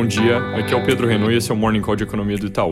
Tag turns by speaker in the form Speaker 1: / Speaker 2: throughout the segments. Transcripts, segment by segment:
Speaker 1: Bom dia, aqui é o Pedro Renault e esse é o Morning Call de Economia do Itaú.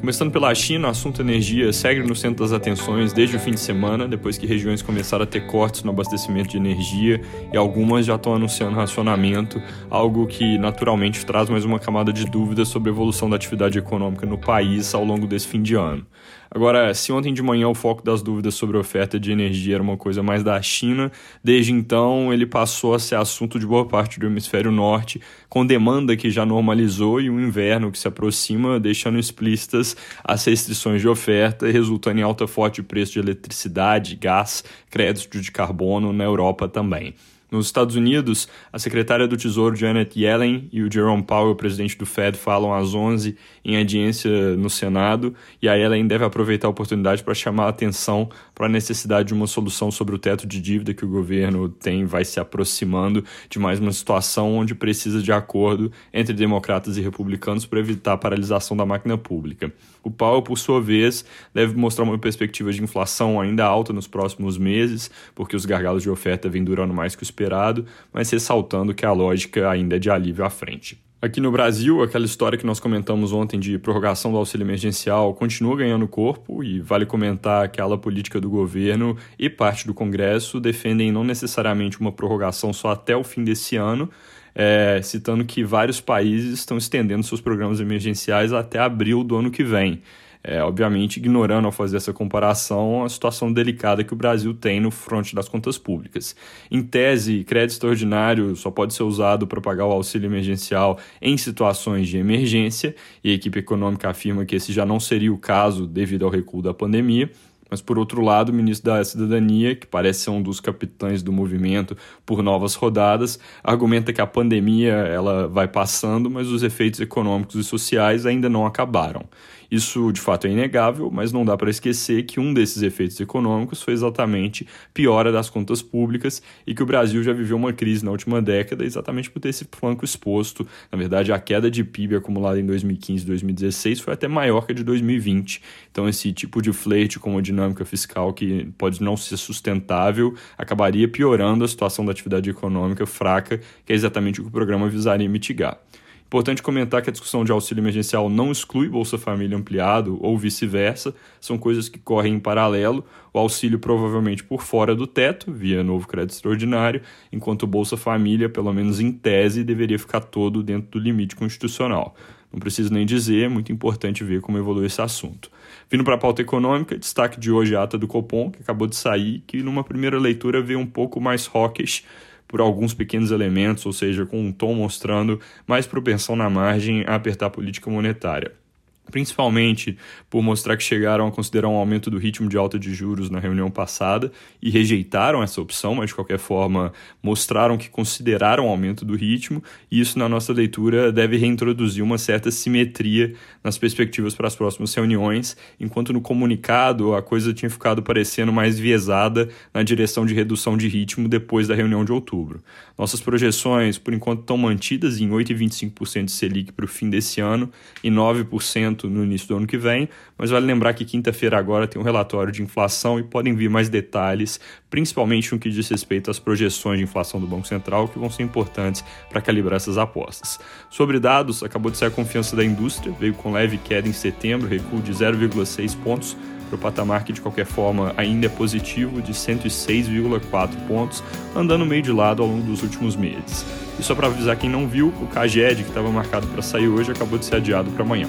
Speaker 1: Começando pela China, o assunto energia segue no centro das atenções desde o fim de semana, depois que regiões começaram a ter cortes no abastecimento de energia e algumas já estão anunciando racionamento, algo que naturalmente traz mais uma camada de dúvidas sobre a evolução da atividade econômica no país ao longo desse fim de ano. Agora, se ontem de manhã o foco das dúvidas sobre a oferta de energia era uma coisa mais da China, desde então ele passou a ser assunto de boa parte do hemisfério norte, com demanda que já normalizou e um inverno que se aproxima, deixando explícitas as restrições de oferta, resultando em alta forte preço de eletricidade, gás, crédito de carbono na Europa também. Nos Estados Unidos, a secretária do Tesouro Janet Yellen e o Jerome Powell, presidente do Fed, falam às 11 em audiência no Senado, e a Yellen deve aproveitar a oportunidade para chamar a atenção para a necessidade de uma solução sobre o teto de dívida que o governo tem, vai se aproximando de mais uma situação onde precisa de acordo entre democratas e republicanos para evitar a paralisação da máquina pública. O Powell, por sua vez, deve mostrar uma perspectiva de inflação ainda alta nos próximos meses, porque os gargalos de oferta vêm durando mais que o esperado, mas ressaltando que a lógica ainda é de alívio à frente. Aqui no Brasil, aquela história que nós comentamos ontem de prorrogação do auxílio emergencial continua ganhando corpo e vale comentar que a política do governo e parte do Congresso defendem não necessariamente uma prorrogação só até o fim desse ano, é, citando que vários países estão estendendo seus programas emergenciais até abril do ano que vem. É, obviamente, ignorando ao fazer essa comparação a situação delicada que o Brasil tem no fronte das contas públicas. Em tese, crédito extraordinário só pode ser usado para pagar o auxílio emergencial em situações de emergência, e a equipe econômica afirma que esse já não seria o caso devido ao recuo da pandemia. Mas, por outro lado, o ministro da Cidadania, que parece ser um dos capitães do movimento por novas rodadas, argumenta que a pandemia ela vai passando, mas os efeitos econômicos e sociais ainda não acabaram. Isso de fato é inegável, mas não dá para esquecer que um desses efeitos econômicos foi exatamente piora das contas públicas e que o Brasil já viveu uma crise na última década exatamente por ter esse flanco exposto. Na verdade, a queda de PIB acumulada em 2015 e 2016 foi até maior que a de 2020. Então, esse tipo de flerte com uma dinâmica fiscal que pode não ser sustentável acabaria piorando a situação da atividade econômica fraca, que é exatamente o que o programa visaria mitigar. Importante comentar que a discussão de auxílio emergencial não exclui Bolsa Família ampliado ou vice-versa, são coisas que correm em paralelo. O auxílio provavelmente por fora do teto, via novo crédito extraordinário, enquanto Bolsa Família, pelo menos em tese, deveria ficar todo dentro do limite constitucional. Não preciso nem dizer, é muito importante ver como evolui esse assunto. Vindo para a pauta econômica, destaque de hoje a ata do Copom, que acabou de sair, que numa primeira leitura veio um pouco mais hawkish por alguns pequenos elementos, ou seja, com um tom mostrando mais propensão na margem a apertar a política monetária principalmente por mostrar que chegaram a considerar um aumento do ritmo de alta de juros na reunião passada e rejeitaram essa opção, mas de qualquer forma mostraram que consideraram o aumento do ritmo, e isso, na nossa leitura, deve reintroduzir uma certa simetria nas perspectivas para as próximas reuniões, enquanto no comunicado a coisa tinha ficado parecendo mais viesada na direção de redução de ritmo depois da reunião de outubro. Nossas projeções, por enquanto, estão mantidas em 8,25% de Selic para o fim desse ano e 9% no início do ano que vem, mas vale lembrar que quinta-feira agora tem um relatório de inflação e podem vir mais detalhes, principalmente no que diz respeito às projeções de inflação do Banco Central, que vão ser importantes para calibrar essas apostas. Sobre dados, acabou de sair a confiança da indústria, veio com leve queda em setembro, recuo de 0,6 pontos para o patamar que de qualquer forma ainda é positivo de 106,4 pontos, andando meio de lado ao longo dos últimos meses. E só para avisar quem não viu, o CAGED, que estava marcado para sair hoje, acabou de ser adiado para amanhã.